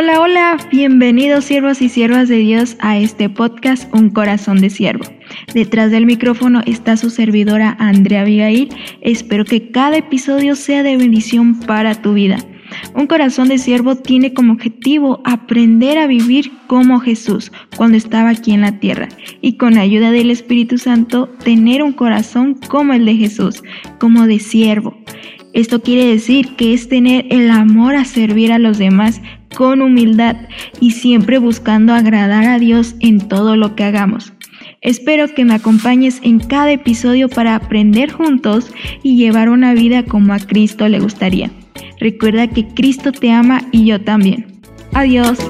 Hola, hola, bienvenidos siervos y siervas de Dios a este podcast Un Corazón de Siervo. Detrás del micrófono está su servidora Andrea Abigail. Espero que cada episodio sea de bendición para tu vida. Un corazón de siervo tiene como objetivo aprender a vivir como Jesús cuando estaba aquí en la tierra y con ayuda del Espíritu Santo tener un corazón como el de Jesús, como de siervo. Esto quiere decir que es tener el amor a servir a los demás con humildad y siempre buscando agradar a Dios en todo lo que hagamos. Espero que me acompañes en cada episodio para aprender juntos y llevar una vida como a Cristo le gustaría. Recuerda que Cristo te ama y yo también. Adiós.